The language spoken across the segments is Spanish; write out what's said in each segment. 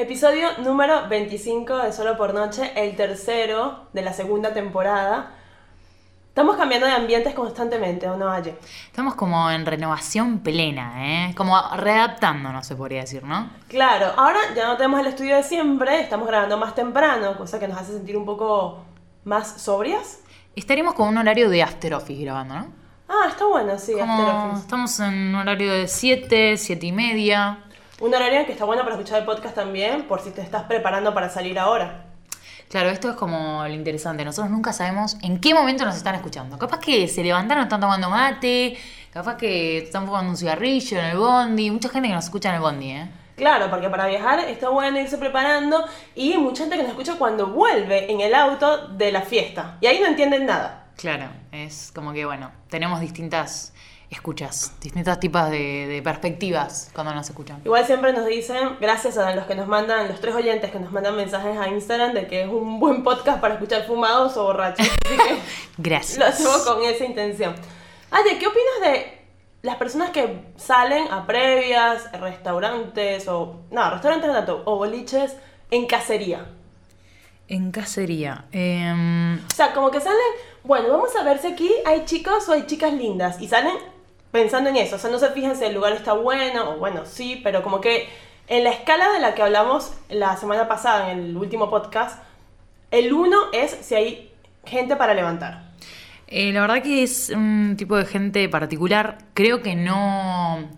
Episodio número 25 de Solo por Noche, el tercero de la segunda temporada. Estamos cambiando de ambientes constantemente, ¿o no, Aye? Estamos como en renovación plena, ¿eh? Como readaptándonos, se podría decir, ¿no? Claro, ahora ya no tenemos el estudio de siempre, estamos grabando más temprano, cosa que nos hace sentir un poco más sobrias. Estaremos con un horario de after office grabando, ¿no? Ah, está bueno, sí, Como After Office. estamos en un horario de 7, 7 y media. Un horario que está bueno para escuchar el podcast también, por si te estás preparando para salir ahora. Claro, esto es como lo interesante. Nosotros nunca sabemos en qué momento nos están escuchando. Capaz que se levantaron, están tomando mate, capaz que están fumando un cigarrillo en el bondi. Mucha gente que nos escucha en el bondi, ¿eh? Claro, porque para viajar está bueno irse preparando y mucha gente que nos escucha cuando vuelve en el auto de la fiesta. Y ahí no entienden nada. Claro, es como que, bueno, tenemos distintas escuchas, distintos tipos de, de perspectivas cuando nos escuchan. Igual siempre nos dicen, gracias a los que nos mandan, los tres oyentes que nos mandan mensajes a Instagram de que es un buen podcast para escuchar fumados o borrachos. Así que Gracias. lo hacemos con esa intención. Aye, ¿qué opinas de las personas que salen a previas, restaurantes o... No, restaurantes no tanto, o boliches en cacería? En cacería. O sea, como que salen, bueno, vamos a ver si aquí hay chicos o hay chicas lindas. Y salen pensando en eso. O sea, no se fijan si el lugar está bueno o bueno, sí, pero como que en la escala de la que hablamos la semana pasada en el último podcast, el uno es si hay gente para levantar. eh, la verdad que es un tipo de gente particular. Creo que no.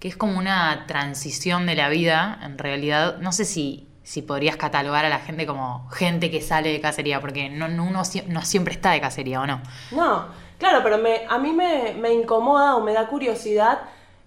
que es como una transición de la vida, en realidad. No sé si, si podrías catalogar a la gente como gente que sale de cacería, porque no, no- uno no siempre está de cacería, ¿o no? No, claro, pero me, a mí me, me incomoda o me da curiosidad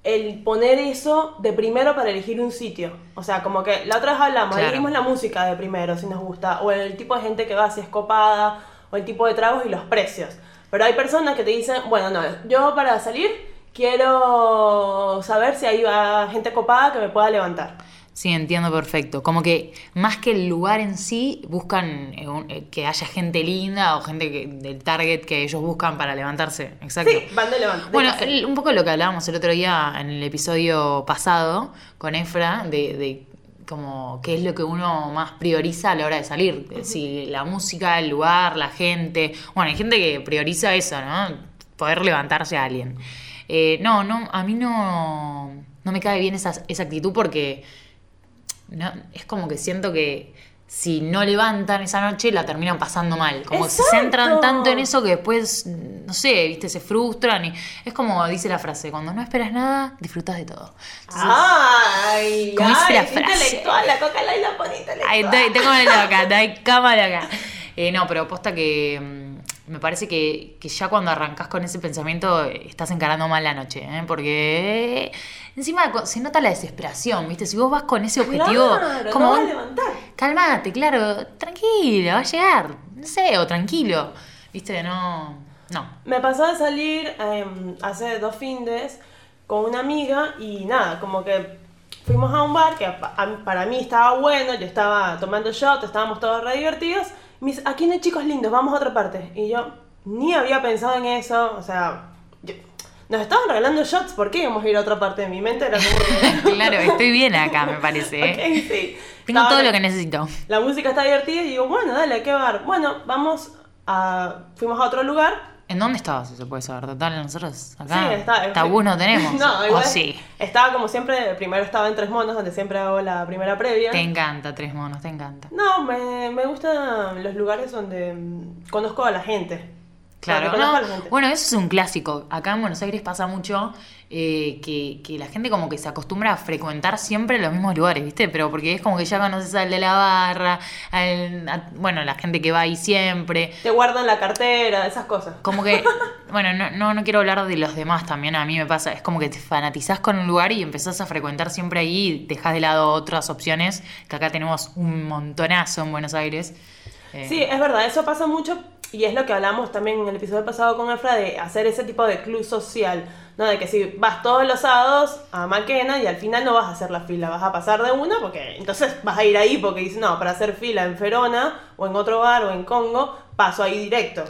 el poner eso de primero para elegir un sitio. O sea, como que la otra vez hablamos, Claro. elegimos la música de primero si nos gusta, o el tipo de gente que va si es copada, o el tipo de tragos y los precios. Pero hay personas que te dicen, bueno, no, yo para salir quiero saber si ahí va gente copada que me pueda levantar. Sí, entiendo perfecto. Como que más que el lugar en sí, buscan eh, eh, que haya gente linda o gente que- del target que ellos buscan para levantarse. Exacto. Sí, van de levantar. Bueno, el- un poco lo que hablábamos el otro día en el episodio pasado con Efra, de, de como qué es lo que uno más prioriza a la hora de salir. Si la música, el lugar, la gente. Bueno, hay gente que prioriza eso, ¿no? Poder levantarse a alguien. Eh, no, no, a mí no, no me cae bien esa, esa actitud porque no, es como que siento que si no levantan esa noche la terminan pasando mal. Como que se centran tanto en eso que después, no sé, viste, se frustran. Y es como dice la frase, cuando no esperas nada, disfrutas de todo. Entonces, Ay, ¿Cómo dice ay, la es frase? intelectual, la coca la la pone intelectual. Ay, estoy- tengo la loca, estoy cámara acá. Eh, no, pero posta que mm, me parece que, que ya cuando arrancas con ese pensamiento eh, estás encarando mal la noche, ¿eh? porque encima se nota la desesperación, ¿viste? Si vos vas con ese objetivo, Claro, como no vas a levantar. calmate, claro, tranquilo, va a llegar, no sé, o tranquilo, ¿viste? No, no. Me pasó de salir em, hace dos findes con una amiga y nada, como que fuimos a un bar que para mí estaba bueno, yo estaba tomando shot, estábamos todos re divertidos. Me dice, aquí no hay chicos lindos, vamos a otra parte. Y yo ni había pensado en eso, o sea, yo- nos estaban regalando shots, ¿por qué íbamos a ir a otra parte? En mi mente era como... claro, estoy bien acá, me parece. ¿eh? Sí. Tengo Estaba- todo lo que necesito. La música está divertida y digo, bueno, dale, ¿a qué bar? Bueno, vamos a... Fuimos a otro lugar ¿En dónde estabas, si se puede saber? Total, nosotros acá Sí, está. tabú no tenemos. No, ¿O igual. sí? Estaba como siempre, primero estaba en Tres Monos, donde siempre hago la primera previa. Te encanta, Tres Monos, te encanta. No, me, me gustan los lugares donde mm, conozco a la gente. Claro, no, bueno, eso es un clásico. Acá en Buenos Aires pasa mucho eh, que, que la gente como que se acostumbra a frecuentar siempre los mismos lugares, ¿viste? Pero porque es como que ya conoces al de la barra, al- a- bueno, la gente que va ahí siempre. Te guardan la cartera, esas cosas. Como que, bueno, no, no, no quiero hablar de los demás también, a mí me pasa, es como que te fanatizás con un lugar y empezás a frecuentar siempre ahí y dejás de lado otras opciones, que acá tenemos un montonazo en Buenos Aires. Eh, Sí, es verdad, eso pasa mucho y es lo que hablamos también en el episodio pasado con Efra de hacer ese tipo de club social, ¿no? De que si vas todos los sábados a Maquena y al final no vas a hacer la fila, vas a pasar de una porque entonces vas a ir ahí porque dices, no, para hacer fila en Ferona o en otro bar o en Congo, paso ahí directo.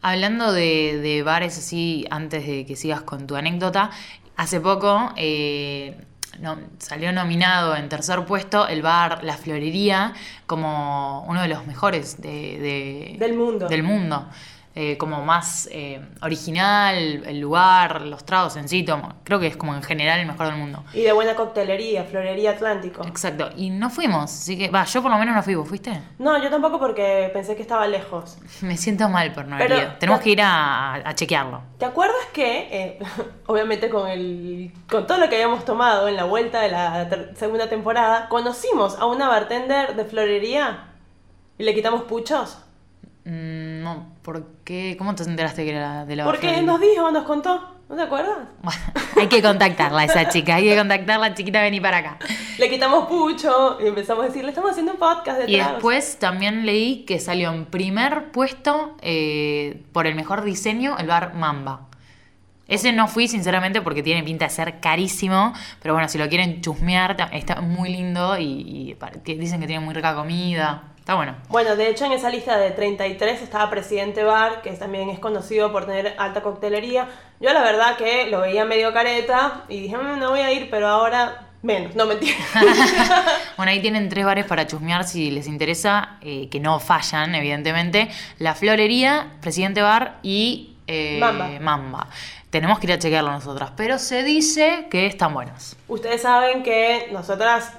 Hablando de, de bares así, antes de que sigas con tu anécdota, hace poco, eh, no- salió nominado en tercer puesto el bar La Florería como uno de los mejores de, de- Del mundo. Del mundo. Eh, como más eh, original, el lugar, los tragos en sí, tomo- creo que es como en general el mejor del mundo. Y de buena coctelería, Florería Atlántico. Exacto, y no fuimos, así que, va, yo por lo menos no fui, ¿vos fuiste? No, yo tampoco porque pensé que estaba lejos. Me siento mal por no haber ido. Tenemos que ir a, a chequearlo. ¿Te acuerdas que, eh, obviamente con, el, con todo lo que habíamos tomado en la vuelta de la ter- segunda temporada, conocimos a una bartender de florería y le quitamos puchos? No, ¿por qué? ¿Cómo te enteraste que era de la Porque Florería? nos dijo, nos contó, ¿no te acuerdas? Bueno, hay que contactarla a esa chica, hay que contactarla, chiquita, vení para acá. Le quitamos pucho y empezamos a decirle, estamos haciendo un podcast de Y tragos". después también leí que salió en primer puesto eh, por el mejor diseño el bar Mamba. Ese no fui, sinceramente, porque tiene pinta de ser carísimo. Pero bueno, si lo quieren chusmear, está muy lindo y, y dicen que tiene muy rica comida. Está bueno. Bueno, de hecho en esa lista de 33 estaba Presidente Bar, que también es conocido por tener alta coctelería. Yo la verdad que lo veía medio careta y dije, "Mm, no voy a ir, pero ahora menos, no mentira. Bueno, ahí tienen tres bares para chusmear si les interesa, eh, que no fallan, evidentemente. La Florería, Presidente Bar y eh, Mamba. Mamba. Tenemos que ir a chequearlo nosotras, pero se dice que están buenos. Ustedes saben que nosotras,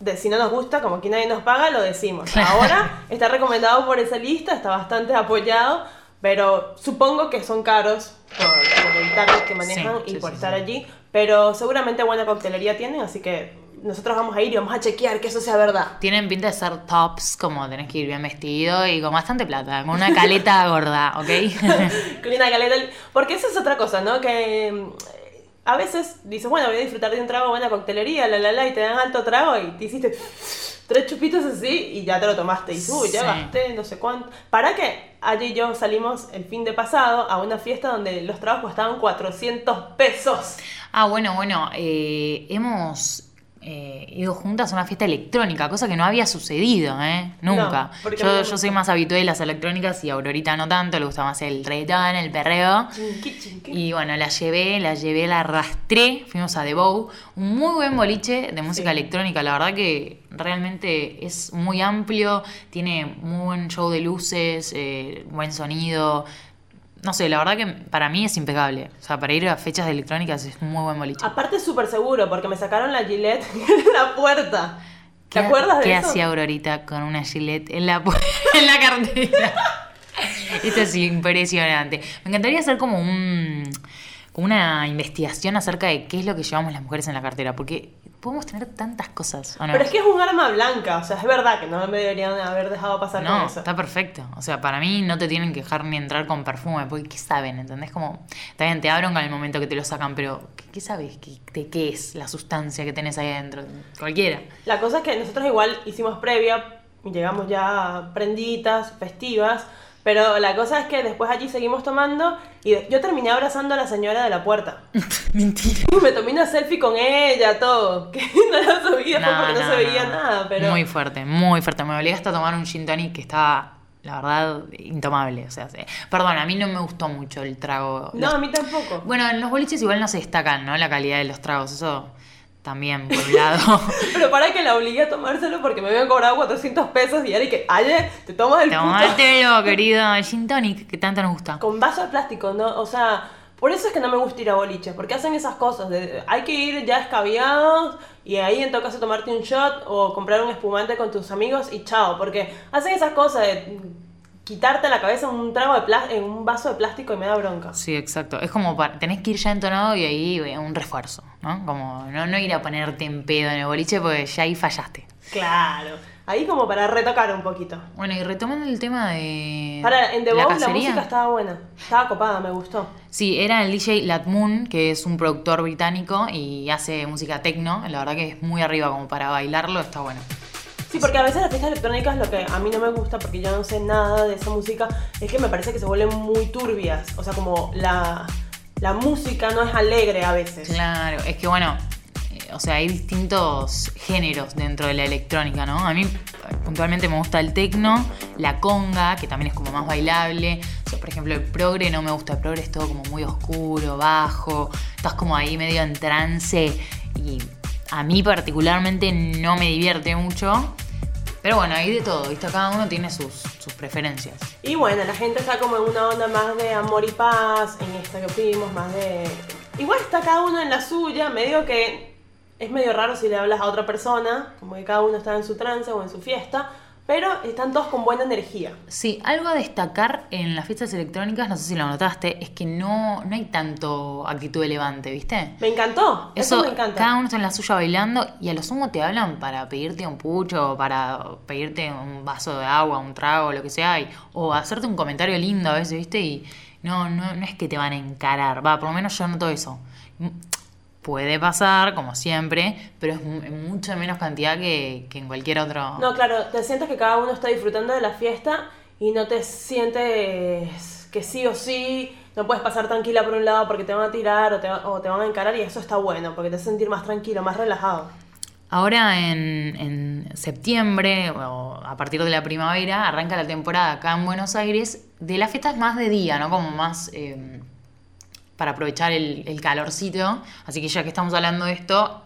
de, si no nos gusta, como aquí nadie nos paga, lo decimos. Ahora está recomendado por esa lista, está bastante apoyado, pero supongo que son caros por, por el target que manejan Sí, y sí, por sí, estar allí, pero seguramente buena coctelería tienen, así que nosotros vamos a ir y vamos a chequear que eso sea verdad. Tienen pinta de ser tops, como tenés que ir bien vestido y con bastante plata, con una caleta gorda, ¿ok? Con una caleta. Porque eso es otra cosa, ¿no? Que a veces dices, bueno, voy a disfrutar de un trago, buena coctelería, la la la, y te dan alto trago y te hiciste tres chupitos así y ya te lo tomaste. Y dices, uy, ya Sí. gasté, no sé cuánto. ¿Para qué? Allí y yo salimos el fin de pasado a una fiesta donde los tragos costaban 400 pesos. Ah, bueno, bueno, eh, hemos eh, ido juntas a una fiesta electrónica, cosa que no había sucedido, ¿eh? Nunca. No, yo, soy más habitué de las electrónicas y a Aurorita no tanto, le gusta más el reggaetón, el perreo. Chinqui, chinqui. Y bueno, la llevé, la llevé, la arrastré, fuimos a The Bow, un muy buen boliche de música Sí. electrónica, la verdad que realmente es muy amplio, tiene muy buen show de luces, eh, buen sonido, no sé, la verdad que para mí es impecable, o sea, para ir a fechas de electrónicas es un muy buen boliche. Aparte es súper seguro porque me sacaron la Gillette en la puerta. ¿Te ¿Qué- acuerdas de ¿Qué eso? hacía Aurorita con una gilet en la, en la cartera? Esto es impresionante. Me encantaría hacer como un como una investigación acerca de qué es lo que llevamos las mujeres en la cartera, porque podemos tener tantas cosas, ¿o no? Pero es que es un arma blanca, o sea, es verdad que no me deberían haber dejado pasar con No, eso. está perfecto. O sea, para mí no te tienen que dejar ni entrar con perfume, porque ¿qué saben? ¿Entendés? Como, bien, te abren en el momento que te lo sacan, pero ¿qué, qué sabes? ¿Qué, ¿De qué es la sustancia que tenés ahí adentro? Cualquiera. La cosa es que nosotros igual hicimos previa llegamos ya prenditas, festivas, pero la cosa es que después allí seguimos tomando y yo terminé abrazando a la señora de la puerta. Mentira. Y me tomé una selfie con ella, todo. Que no la subí después porque no, se veía nada, pero... Muy fuerte, muy fuerte. Me obligaste a tomar un gin tonic que estaba, la verdad, intomable. O sea, sí. perdón, a mí no me gustó mucho el trago. No, Los- a mí tampoco. Bueno, en los boliches igual no se destacan, ¿no? La calidad de los tragos. Eso también, por un lado. Pero para que la obligué a tomárselo porque me habían cobrado 400 pesos y y que, aye, te tomas el puto... Tomátelo, querido gin tonic, que tanto nos gusta. Con vaso de plástico, ¿no? O sea, por eso es que no me gusta ir a boliches, porque hacen esas cosas. de- hay que ir ya escabiados y ahí en todo caso tomarte un shot o comprar un espumante con tus amigos y chao, porque hacen esas cosas de quitarte la cabeza en un trago de en un vaso de plástico y me da bronca. Sí, exacto. Es como para, tenés que ir ya entonado y ahí eh, un refuerzo, ¿no? Como no, no ir a ponerte en pedo en el boliche porque ya ahí fallaste. Claro. Ahí como para retocar un poquito. Bueno, y retomando el tema de Para, en The la la música estaba buena. Estaba copada, me gustó. Sí, era el DJ Latmoon, que es un productor británico y hace música techno. La verdad que es muy arriba como para bailarlo, está bueno. Sí, porque a veces las fiestas electrónicas lo que a mí no me gusta, porque yo no sé nada de esa música, es que me parece que se vuelven muy turbias. O sea, como la, la música no es alegre a veces. Claro, es que bueno, eh, o sea, hay distintos géneros dentro de la electrónica, ¿no? A mí puntualmente me gusta el techno, la conga, que también es como más bailable. O sea, por ejemplo, el progre no me gusta, el progre es todo como muy oscuro, bajo, estás como ahí medio en trance y a mí particularmente no me divierte mucho. Pero bueno, hay de todo, ¿viste? Cada uno tiene sus, sus preferencias. Y bueno, la gente está como en una onda más de amor y paz, en esta que fuimos, más de... Igual está cada uno en la suya, medio que es medio raro si le hablas a otra persona, como que cada uno está en su trance o en su fiesta, pero están todos con buena energía. Sí, algo a destacar en las fiestas electrónicas, no sé si lo notaste, es que no, no hay tanto actitud de levante, ¿viste? Me encantó, eso, me encanta. Cada uno está en la suya bailando y a lo sumo te hablan para pedirte un pucho, para pedirte un vaso de agua, un trago, lo que sea, y, o hacerte un comentario lindo a veces, ¿viste? Y no, no, no es que te van a encarar, va, por lo menos yo noto eso. Puede pasar, como siempre, pero es en mucha menos cantidad que, que en cualquier otro. No, claro, te sientes que cada uno está disfrutando de la fiesta y no te sientes que sí o sí no puedes pasar tranquila por un lado porque te van a tirar o te, o te van a encarar y eso está bueno, porque te hace sentir más tranquilo, más relajado. Ahora en, en, septiembre, o a partir de la primavera, arranca la temporada acá en Buenos Aires de las fiestas más de día, ¿no? Como más eh, para aprovechar el, calorcito. Así que ya que estamos hablando de esto,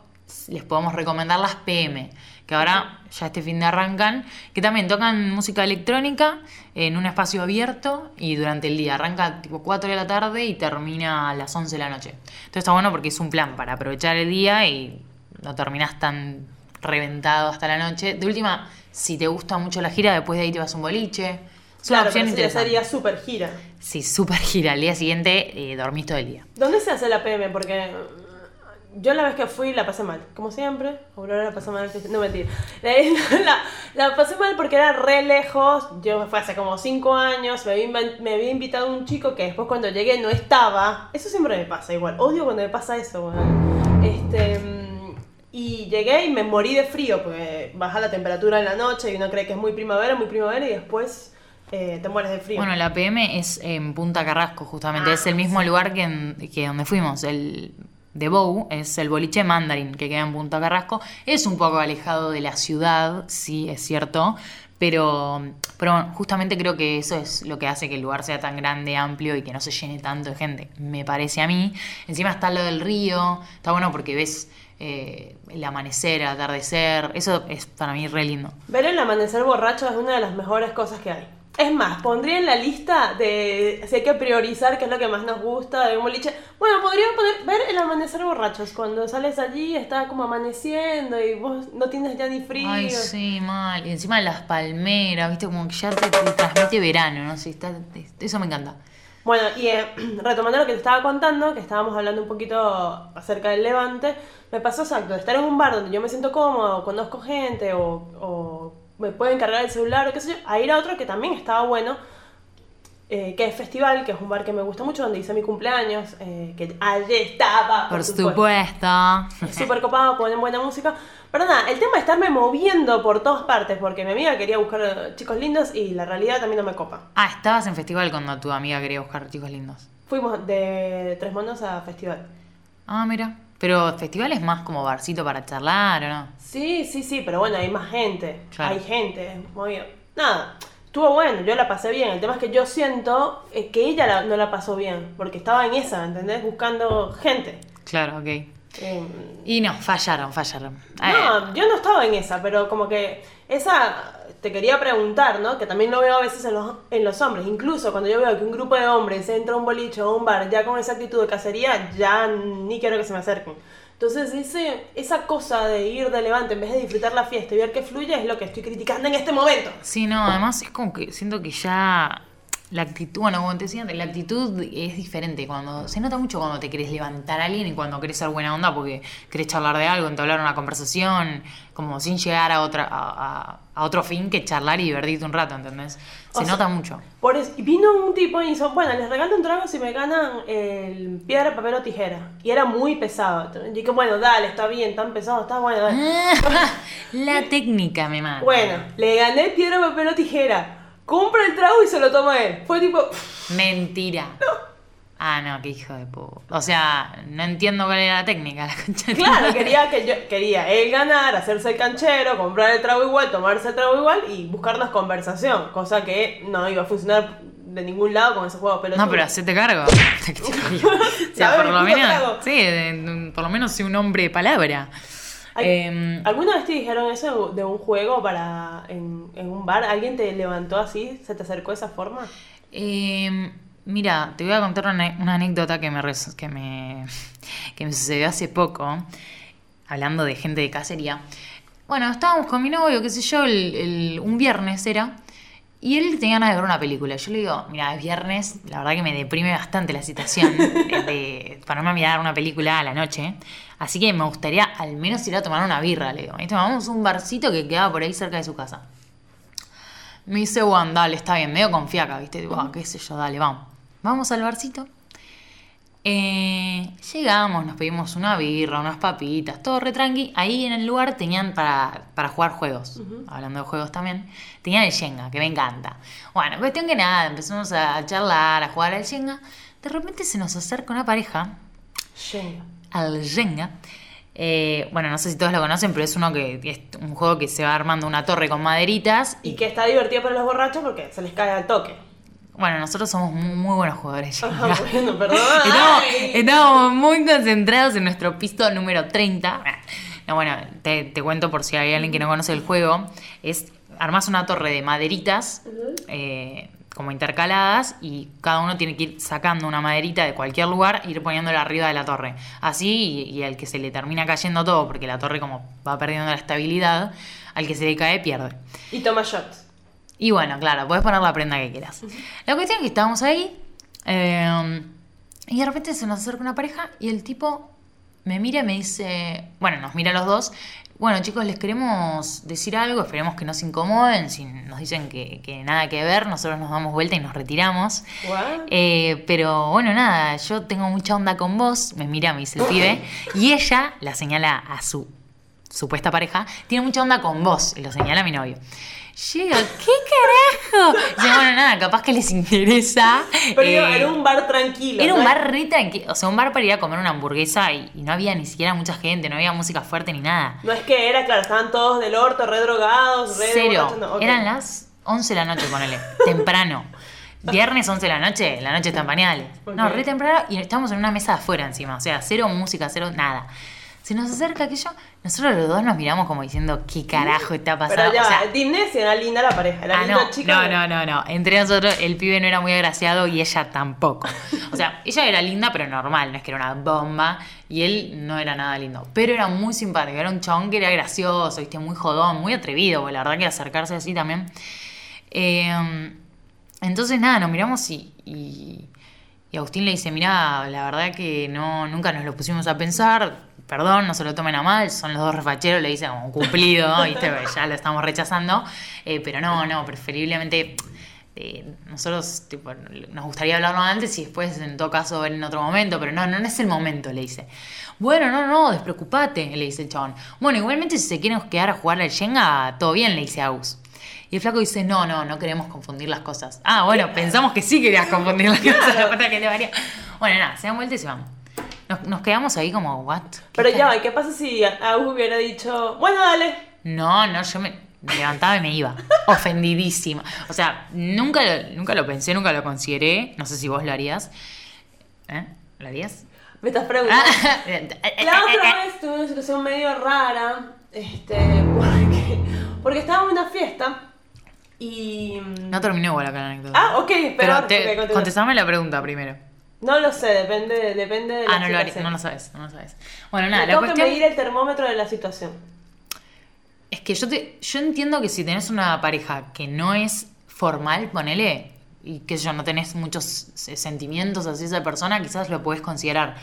les podemos recomendar las PM, que ahora ya este fin de arrancan, que también tocan música electrónica en un espacio abierto y durante el día. Arranca tipo 4 de la tarde y termina a las 11 de la noche. Entonces está bueno porque es un plan para aprovechar el día y no terminás tan reventado hasta la noche. De última, si te gusta mucho la gira, después de ahí te vas a un boliche. Es claro, una opción interesante. sería súper gira. Sí, súper gira. Al día siguiente eh, dormís todo el día. ¿Dónde se hace la PM? Porque yo la vez que fui la pasé mal, como siempre. Aurora la pasó mal. No mentir. La, la, pasé mal porque era re lejos. Yo fue hace como 5 años. Me había, me había, invitado un chico que después cuando llegué no estaba. Eso siempre me pasa igual. Odio cuando me pasa eso, Este. Y llegué y me morí de frío porque baja la temperatura en la noche y uno cree que es muy primavera, muy primavera y después eh, te mueres de frío. Bueno, la PM es en Punta Carrasco, justamente. Ah, es el mismo lugar que, en, que donde fuimos. El de Bow es el boliche Mandarin que queda en Punta Carrasco. Es un poco alejado de la ciudad, sí, es cierto. Pero, pero justamente creo que eso es lo que hace que el lugar sea tan grande, amplio y que no se llene tanto de gente, me parece a mí. Encima está lo del río, está bueno porque ves eh, el amanecer, el atardecer, eso es para mí re lindo. Ver el amanecer borracho es una de las mejores cosas que hay. Es más, pondría en la lista de si hay que priorizar qué es lo que más nos gusta de un boliche. Bueno, podría ver el amanecer borrachos. Cuando sales allí está como amaneciendo y vos no tienes ya ni frío. Ay, sí, mal. Y encima las palmeras, viste, como que ya te, transmite verano, ¿no? Sí, está, eso me encanta. Bueno, y eh, retomando lo que te estaba contando, que estábamos hablando un poquito acerca del levante, me pasó exacto, estar en un bar donde yo me siento cómodo, conozco gente o, o me pueden cargar el celular o qué sé yo, a ir a otro que también estaba bueno, eh, que es Festival, que es un bar que me gusta mucho, donde hice mi cumpleaños, eh, que allí estaba. Por, supuesto. Súper copado, ponen buena música. Pero nada, el tema de estarme moviendo por todas partes, porque mi amiga quería buscar chicos lindos y la realidad también no me copa. Ah, estabas en Festival cuando tu amiga quería buscar chicos lindos. Fuimos de Tres Monos a Festival. Ah, mira. Pero festival es más como barcito para charlar, ¿o no? Sí, sí, sí, pero bueno, hay más gente. Hay gente. Muy Nada, estuvo bueno, yo la pasé bien. El tema es que yo siento eh, que ella no la pasó bien, porque estaba en esa, ¿entendés? Buscando gente. Claro, ok. Em, y no, fallaron, fallaron. No, yo no estaba en esa, pero como que esa te quería preguntar, ¿no? Que también lo veo a veces en los, en los hombres. Incluso cuando yo veo que un grupo de hombres entra a un boliche o a un bar ya con esa actitud de cacería, ya ni quiero que se me acerquen. Entonces, ese, esa cosa de ir de levante en vez de disfrutar la fiesta y ver que fluye es lo que estoy criticando en este momento. Sí, no, además es como que siento que ya la actitud, bueno, como te decía, la actitud es diferente. Cuando se nota mucho cuando te querés levantar a alguien y cuando querés ser buena onda porque querés charlar de algo, entablar una conversación, como sin llegar a otra a, otro fin que charlar y divertirte un rato, ¿entendés? Se nota mucho. Por eso, vino un tipo y hizo, bueno, les regalo un trago si me ganan el piedra, papel o tijera. Y era muy pesado. Y dije, bueno, dale, está bien, tan pesado, está bueno. la técnica me mata. Bueno, le gané piedra, papel o tijera compra el trago y se lo toma él. Fue tipo. Mentira. Ah, no, qué hijo de puta. O sea, no entiendo cuál era la técnica, la concha Claro, quería que yo, quería él ganar, hacerse el canchero, comprar el trago igual, tomarse el trago igual y buscarnos conversación, cosa que no iba a funcionar de ningún lado con ese juego pero No, pero hacete cargo. o sea, por lo menos, sí, por lo menos sé un hombre de palabra. Em, ¿Alguna vez te dijeron eso de un juego para en, en un bar? ¿Alguien te levantó así? ¿Se te acercó de esa forma? Eh, mira, te voy a contar una, una anécdota que me, que, me, que me sucedió hace poco, hablando de gente de cacería. Bueno, estábamos con mi novio, qué sé yo, el- el- un viernes era, y él tenía ganas de ver una película. Yo le digo, mira, es viernes, la verdad que me deprime bastante la situación de, ponerme a mirar una película a la noche, así que me gustaría al menos ir a tomar una birra, le digo. ¿Viste? Vamos a un barcito que quedaba por ahí cerca de su casa. Me dice, bueno, dale, está bien, medio confiaca, ¿viste? Tipo, "Ah, qué sé yo, dale, vamos. Vamos al barcito. Eh, llegamos, nos pedimos una birra, unas papitas, todo re tranqui. Ahí en el lugar tenían para, para jugar juegos. Hablando de juegos también. Tenían el Shenga, que me encanta. Bueno, cuestión que nada, empezamos a charlar, a jugar al Shenga. De repente se nos acerca una pareja Shenga. al Jenga. Eh, bueno, no sé si todos lo conocen, pero es uno que es un juego que se va armando una torre con maderitas Y que está divertido para los borrachos porque se les cae al toque. Bueno, nosotros somos muy, muy buenos jugadores. bueno, perdón. Estamos, muy concentrados en nuestro piso número 30. No, bueno, te, te cuento por si hay alguien que no conoce el juego. Es armas una torre de maderitas eh, como intercaladas y cada uno tiene que ir sacando una maderita de cualquier lugar e ir poniéndola arriba de la torre. Así, y, y al que se le termina cayendo todo, porque la torre como va perdiendo la estabilidad, al que se le cae pierde. Y toma shots. Y bueno, claro, puedes poner la prenda que quieras. La cuestión es que estábamos ahí eh, y de repente se nos acerca una pareja y el tipo me mira y me dice, bueno, nos mira a los dos. Bueno, chicos, les queremos decir algo, esperemos que no se incomoden. Si nos dicen que, que nada que ver, nosotros nos damos vuelta y nos retiramos. Eh, pero bueno, nada, yo tengo mucha onda con vos, me mira, me dice el pibe, y ella la señala a su supuesta pareja, tiene mucha onda con vos, y lo señala mi novio. Llega, ¿qué carajo? Dice, bueno, nada, capaz que les interesa. Pero digo, eh, era un bar tranquilo. era ¿no? un bar re tranquilo, o sea, un bar para ir a comer una hamburguesa y, y no había ni siquiera mucha gente, no había música fuerte ni nada. No es que era, claro, estaban todos del orto, re drogados, re Cero. borrachos, no, ok. Eran las 11 de la noche, ponele. temprano. Viernes 11 de la noche, la noche está en pañales. No, Ok. re temprano y estábamos en una mesa de afuera encima. O sea, cero música, cero nada. Se nos acerca aquello, nosotros los dos nos miramos como diciendo, ¿qué carajo está Pero pasando? ya, O sea, era linda la pareja, era Ah, linda no, chica. no, no, no, no. Entre nosotros el pibe no era muy agraciado y ella tampoco. O sea, ella era linda pero normal, no es que era una bomba y él no era nada lindo. Pero era muy simpático, era un chabón que era gracioso, viste, muy jodón, muy atrevido, porque la verdad que acercarse así también. Eh, entonces nada, nos miramos y, y, y Agustín le dice, mira, la verdad que no, nunca nos lo pusimos a pensar, perdón, no se lo tomen a mal, son los dos refacheros, le dice como cumplido, ¿viste? Porque ya lo estamos rechazando, Eh, pero no, no, preferiblemente eh, nosotros tipo, nos gustaría hablarlo antes y después en todo caso ver en otro momento, pero no, no, no es el momento, le dice. Bueno, no, no, despreocupate, le dice el chabón. Bueno, igualmente si se quieren quedar a jugar al Shenga, todo bien, le dice Agus. Y el flaco dice, no, no, no queremos confundir las cosas. Ah, bueno, pensamos que sí querías confundir las cosas, la que te varía. Bueno, nada, se dan vuelta y se van. Nos, nos quedamos ahí como, ¿what? ¿Qué Pero ya, cara- va, ¿y qué pasa si Agus hubiera dicho, bueno, dale? No, no, yo me, me levantaba y me iba. Ofendidísima. O sea, nunca lo, nunca lo pensé, nunca lo consideré. No sé si vos lo harías. ¿Eh? ¿Lo harías? Me estás preguntando. La otra vez tuve una situación medio rara, este, porque, porque estaba en una fiesta y... No terminó igual acá la anécdota. Ah, ok, Pero pero te, contestame la pregunta primero. No lo sé, depende, depende de la Ah, no lo, situación. no lo sabes, no lo sabes. Bueno, Me nada, la tengo que cuestión medir el termómetro de la situación. es que yo te, yo entiendo que si tenés una pareja que no es formal, ponele, y que yo no tenés muchos eh, sentimientos hacia esa persona, quizás lo podés considerar.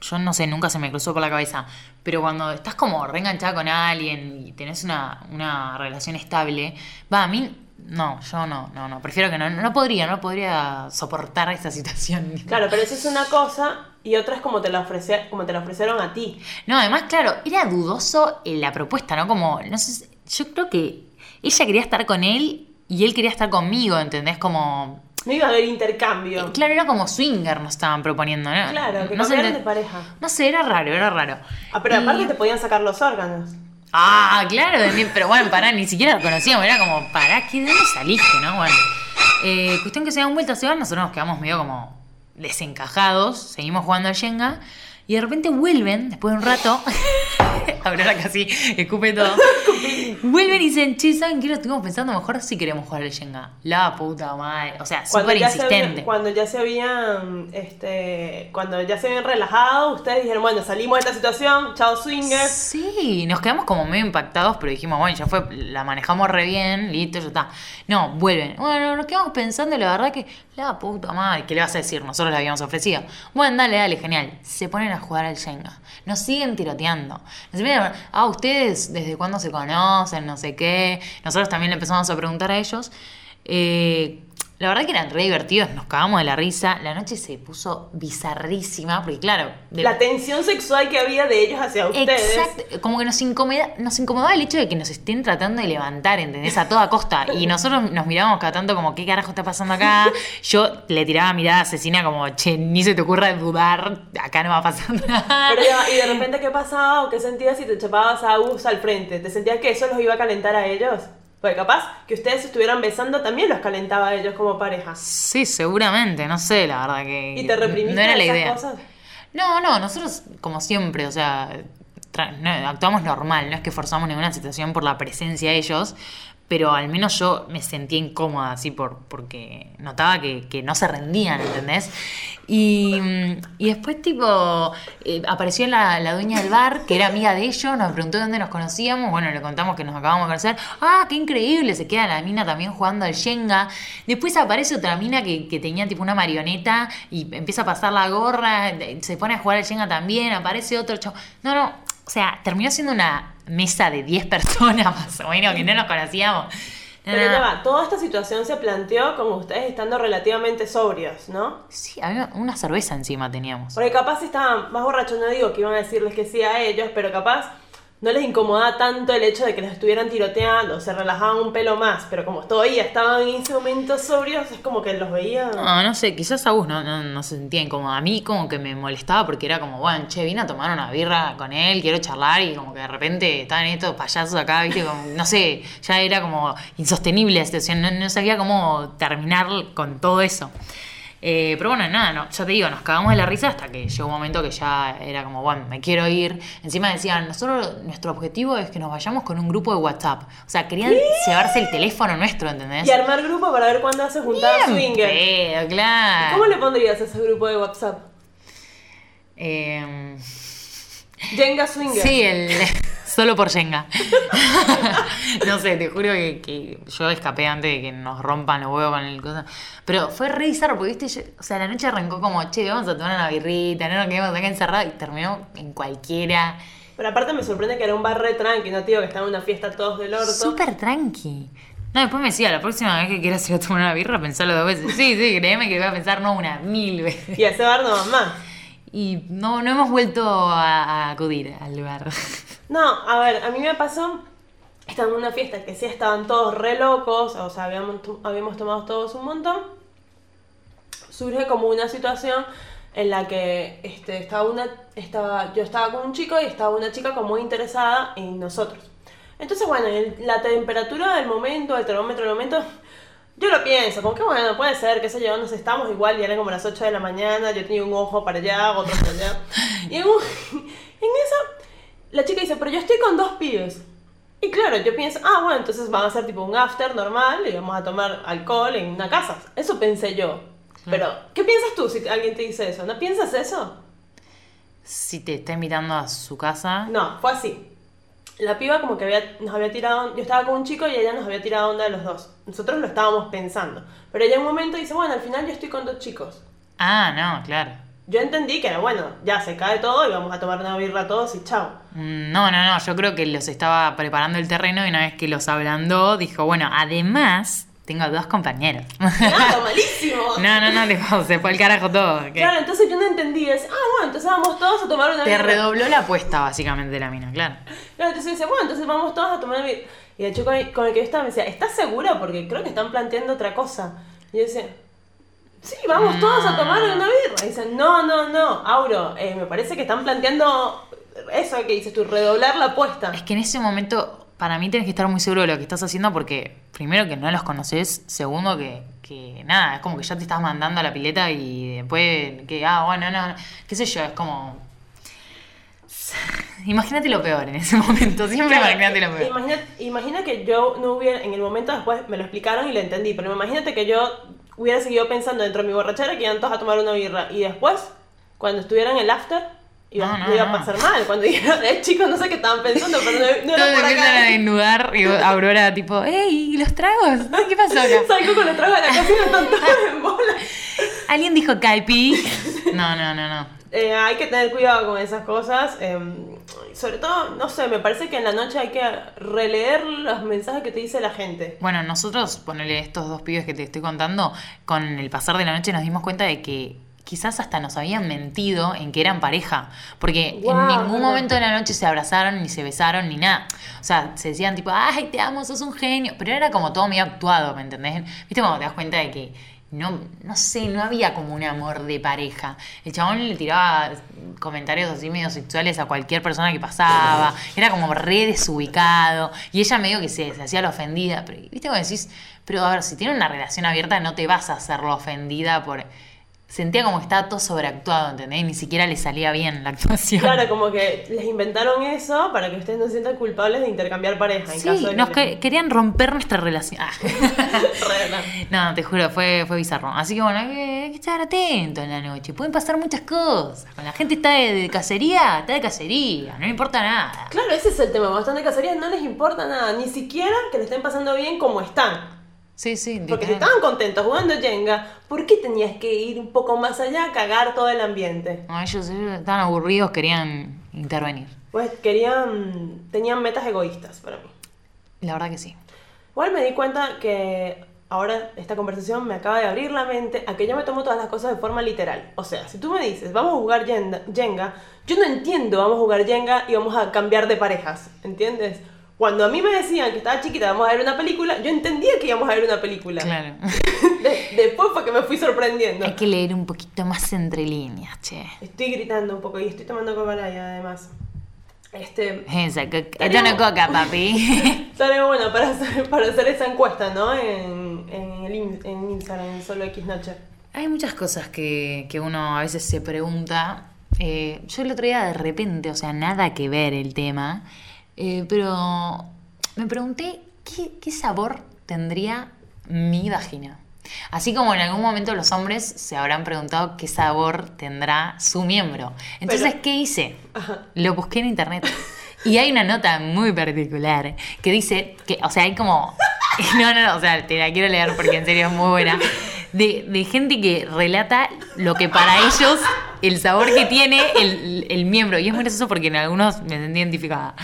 Yo no sé, nunca se me cruzó por la cabeza. Pero cuando estás como reenganchada con alguien y tenés una, una relación estable, va, a mí, no, yo no, no, no, prefiero que no, no podría, no podría soportar esa situación. Claro, pero eso es una cosa y otra es como te la, ofrece, como te la ofrecieron a ti. No, además, claro, era dudoso en la propuesta, ¿no? Como, no sé, yo creo que ella quería estar con él y él quería estar conmigo, ¿entendés? Como, No iba a haber intercambio. claro, era como swinger nos estaban proponiendo, ¿no? Claro, que no, ente- de pareja. no sé, era raro, era raro. Ah, pero Y- aparte te podían sacar los órganos. Ah, claro, pero bueno, pará, ni siquiera lo conocíamos, era como, pará, ¿qué, ¿de dónde saliste, no? Bueno, eh, cuestión que se dan vueltas, se van, nosotros nos quedamos medio como desencajados, seguimos jugando al Shenga, Y de repente vuelven, después de un rato, Aurora casi escupe todo. vuelven y dicen, che, ¿saben qué? Lo estuvimos pensando mejor si queremos jugar al Jenga. La puta madre. O sea, súper se insistente. cuando ya se habían, este, cuando ya se habían relajado, ustedes dijeron, bueno, salimos de esta situación, chao swingers. Sí, nos quedamos como medio impactados, pero dijimos, bueno, ya fue, la manejamos re bien, listo, ya está. No, vuelven. Bueno, nos quedamos pensando, la verdad que, la puta madre, ¿qué le vas a decir? Nosotros le habíamos ofrecido. Bueno, dale, dale, genial. Se ponen a jugar al Jenga. Nos siguen tiroteando. A ah, ustedes, ¿desde cuándo se conocen? No sé qué. Nosotros también le empezamos a preguntar a ellos. Eh, la verdad que eran re divertidos, nos cagamos de la risa. La noche se puso bizarrísima, porque claro, de- La tensión sexual que había de ellos hacia ustedes. Exacto, como que nos, incomoda, nos incomodaba el hecho de que nos estén tratando de levantar, ¿entendés? A toda costa. Y nosotros nos mirábamos cada tanto como, ¿qué carajo está pasando acá? Yo le tiraba mirada asesina como, che, ni se te ocurra dudar, acá no va a pasar nada. Pero ya, y de repente, ¿qué pasaba o qué sentías si te chapabas a Agus al frente? ¿Te sentías que eso los iba a calentar a ellos? Porque capaz que ustedes estuvieran besando también los calentaba a ellos como pareja. Sí, seguramente, no sé, la verdad que... ¿Y te reprimiste No era la esas idea. cosas? No, no, nosotros como siempre, o sea, no, actuamos normal, no es que forzamos ninguna situación por la presencia de ellos, pero al menos yo me sentía incómoda así por, porque notaba que, no se rendían, ¿entendés? Y, mm, y después tipo eh, apareció la, dueña del bar, que era amiga de ellos, nos preguntó dónde nos conocíamos, bueno, le contamos que nos acabamos de conocer, ah, qué increíble, se queda la mina también jugando al Shenga, después aparece otra mina que, tenía tipo una marioneta y empieza a pasar la gorra, se pone a jugar al Shenga también, aparece otro chavo, no, no, o sea, terminó siendo una mesa de 10 personas más o menos que no nos conocíamos. No, Pero no, va, toda esta situación se planteó como ustedes estando relativamente sobrios, ¿no? Sí, había una cerveza encima teníamos. Porque capaz estaban más borrachos, no digo que iban a decirles que sí a ellos, pero capaz no les incomodaba tanto el hecho de que les estuvieran tiroteando, se relajaban un pelo más, pero como todavía estaban en ese momento sobrios, es como que los veían... No, no sé, quizás a vos no, no, no se sentía incómodo. A mí como que me molestaba porque era como, bueno, che, vine a tomar una birra con él, quiero charlar y como que de repente estaban estos payasos acá, viste, como, no sé, ya era como insostenible la situación, no, no sabía cómo terminar con todo eso. Eh, pero bueno, nada, no, ya te digo, nos cagamos de la risa hasta que llegó un momento que ya era como, bueno, me quiero ir. Encima decían, nosotros, nuestro objetivo es que nos vayamos con un grupo de WhatsApp. O sea, querían llevarse el teléfono nuestro, ¿entendés? Y armar grupo para ver cuándo hace juntada swinger. pedo, claro. ¿Cómo le pondrías a ese grupo de WhatsApp? Eh, Jenga swinger. sí, el solo por Jenga. no sé, te juro que, que yo escapé antes de que nos rompan los huevos con el cosa. Pero fue re bizarro, porque viste, yo- o sea, la noche arrancó como, che, vamos a tomar una birrita, no nos quedemos acá encerrados y terminó en cualquiera. Pero aparte me sorprende que era un bar re tranqui, no tío, que estaba en una fiesta todos del orto. Súper tranqui. No, después me decía, la próxima vez que quieras ir a tomar una birra, pensalo dos veces. Sí, sí, créeme que voy a pensar no una, mil veces. Y a ese bar no más. Y no, no hemos vuelto a, a acudir al lugar. No, a ver, a mí me pasó, estando en una fiesta que sí estaban todos re locos, o sea, habíamos, to- habíamos tomado todos un montón, surge como una situación en la que este, estaba una, estaba, yo estaba con un chico y estaba una chica como muy interesada en nosotros. Entonces, bueno, el- la temperatura del momento, el termómetro del momento, yo lo pienso, como que bueno, puede ser, qué sé yo, nos estamos igual y eran como las 8 de la mañana, yo tenía un ojo para allá, otro para allá. Y en, un- en eso, la chica dice, pero yo estoy con dos pibes. Y claro, yo pienso, ah, bueno, entonces van a ser tipo un after normal y vamos a tomar alcohol en una casa. Eso pensé yo. Pero, ¿qué piensas tú si alguien te dice eso? ¿No piensas eso? Si te está invitando a su casa. No, fue así. La piba como que había, nos había tirado, yo estaba con un chico y ella nos había tirado onda de los dos. Nosotros lo estábamos pensando. Pero ella en un momento dice, bueno, al final yo estoy con dos chicos. Ah, no, claro. Yo entendí que era, bueno, ya se cae todo y vamos a tomar una birra todos y chao. Mm, No, no, no, yo creo que los estaba preparando el terreno y una vez que los ablandó, dijo, bueno, además tengo dos compañeros. ¡Claro, malísimo! no, no, no, tipo, se fue al carajo todo. Claro, entonces yo no entendí. Es, ah, bueno, entonces vamos todos a tomar una Te birra. redobló la apuesta básicamente de la mina, claro. Claro, entonces dice, bueno, entonces vamos todos a tomar una birra. Y el chico ahí- con el que yo estaba me decía, ¿estás segura? Porque creo que están planteando otra cosa. Y yo decía, sí, vamos todos a tomar una birra. Y dicen, no, no, no, Auro, eh, me parece que están planteando eso que dices tú, redoblar la apuesta. Es que en ese momento, para mí, tienes que estar muy seguro de lo que estás haciendo porque, primero, que no los conoces, segundo, que, que nada, es como que ya te estás mandando a la pileta y después, que, ah, bueno, no, no, qué sé yo, es como. Imagínate lo peor en ese momento, siempre Claro, imagínate lo peor. Imagina, imagina que yo no hubiera, en el momento después me lo explicaron y lo entendí, pero imagínate que yo hubiera seguido pensando dentro de mi borrachera que iban todos a tomar una birra y después, cuando estuvieran en el after, iba, No, no, me iba a pasar mal. Cuando dijeron, eh, chicos, no sé qué estaban pensando, pero no, era por empiezan a acá. desnudar y Aurora tipo, ¡Ey! ¿y los tragos? ¿Qué pasó acá? Salgo con los tragos de la cocina, están todos en bola. ¿Alguien dijo Caipi? No, no, no, no. Eh, hay que tener cuidado con esas cosas. eh, sobre todo, no sé, me parece que en la noche hay que releer los mensajes que te dice la gente. Bueno, nosotros, ponele estos dos pibes que te estoy contando, con el pasar de la noche nos dimos cuenta de que quizás hasta nos habían mentido en que eran pareja. Porque en ningún momento de la noche se abrazaron, ni se besaron, ni nada. O sea, se decían tipo, ay, te amo, sos un genio. Pero era como todo medio actuado, ¿me entendés? ¿Viste cuando te das cuenta de que no, no sé, no había como un amor de pareja? El chabón le tiraba comentarios así medio sexuales a cualquier persona que pasaba. Era como re desubicado. Y ella medio que se, se hacía la ofendida. Pero, ¿viste cuando decís? Pero a ver, si tiene una relación abierta no te vas a hacer la ofendida por... Sentía como que estaba todo sobreactuado, ¿entendés? Y ni siquiera le salía bien la actuación. Claro, como que les inventaron eso para que ustedes no se sientan culpables de intercambiar pareja. En caso Sí, de nos que que- querían romper nuestra relación. Ah. No. No, te juro, fue, fue bizarro. Así que bueno, hay que, hay que estar atento en la noche. Pueden pasar muchas cosas. Cuando la gente está de, de cacería, está de cacería. No le importa nada. Claro, ese es el tema. Cuando están de cacería no les importa nada, ni siquiera que le estén pasando bien como están. Sí, sí. Porque si estaban contentos jugando Jenga, ¿por qué tenías que ir un poco más allá a cagar todo el ambiente? No, ellos eh, estaban aburridos, querían intervenir. Pues querían, tenían metas egoístas para mí. La verdad que sí. Igual me di cuenta que ahora esta conversación me acaba de abrir la mente a que yo me tomo todas las cosas de forma literal. O sea, si tú me dices, vamos a jugar Jenga, yo no entiendo, vamos a jugar Jenga y vamos a cambiar de parejas, ¿entiendes? Cuando a mí me decían que estaba chiquita, vamos a ver una película, yo entendía que íbamos a ver una película. Claro. De- después fue que me fui sorprendiendo. Hay que leer un poquito más entre líneas, che. Estoy gritando un poco y estoy tomando Coca-Cola además. Este, Esa, co- esto no es coca, papi. Estaría bueno para hacer, para hacer esa encuesta, ¿no? En, en, el in- en Instagram, en solo X Noche. Hay muchas cosas que, que uno a veces se pregunta. Eh, yo el otro día de repente, o sea, nada que ver el tema, eh, pero me pregunté qué, qué sabor tendría mi vagina. Así como en algún momento los hombres se habrán preguntado qué sabor tendrá su miembro. Entonces, Pero- ¿qué hice? Ajá. Lo busqué en internet. Y hay una nota muy particular que dice que, o sea, hay como. No, no, no, o sea, te la quiero leer porque en serio es muy buena. De, de gente que relata lo que para ellos el sabor que tiene el, el miembro. Y es muy gracioso porque en algunos me sentí identificada.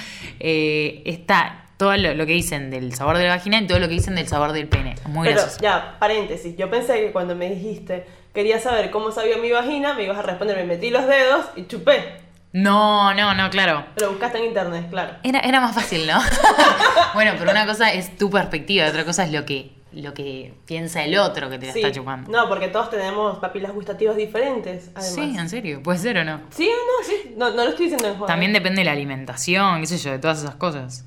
Eh, está todo lo, lo que dicen del sabor de la vagina y todo lo que dicen del sabor del pene. Muy Pero gracioso. ya, paréntesis. Yo pensé que cuando me dijiste quería saber cómo sabía mi vagina, me ibas a responder, me metí los dedos y chupé. No, no, no, claro. Lo buscaste en internet, claro. Era, era más fácil, ¿no? bueno, pero una cosa es tu perspectiva, otra cosa es lo que, lo que piensa el otro que te la Sí. está chupando. No, porque todos tenemos papilas gustativas diferentes, además. sí, en serio, puede ser o no. Sí, no, sí. No, no lo estoy diciendo en joda. También depende de la alimentación, qué sé yo, de todas esas cosas.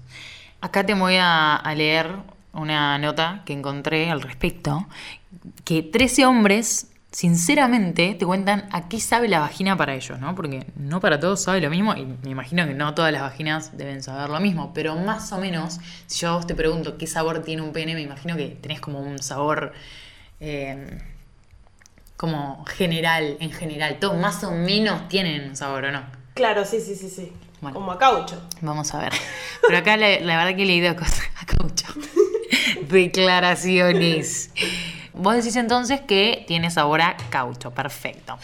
Acá te voy a, a leer una nota que encontré al respecto, que 13 hombres, sinceramente, te cuentan a qué sabe la vagina para ellos, ¿no? Porque no para todos sabe lo mismo, y me imagino que no todas las vaginas deben saber lo mismo, pero más o menos, si yo a vos te pregunto qué sabor tiene un pene, me imagino que tenés como un sabor... eh, como general, en general, todos más o menos tienen un sabor, ¿o no? Claro, sí, sí, sí, sí. Bueno. Como a caucho. Vamos a ver. Pero acá la, la verdad que he leído cosas a caucho. Declaraciones. Vos decís entonces que tiene sabor a caucho, perfecto.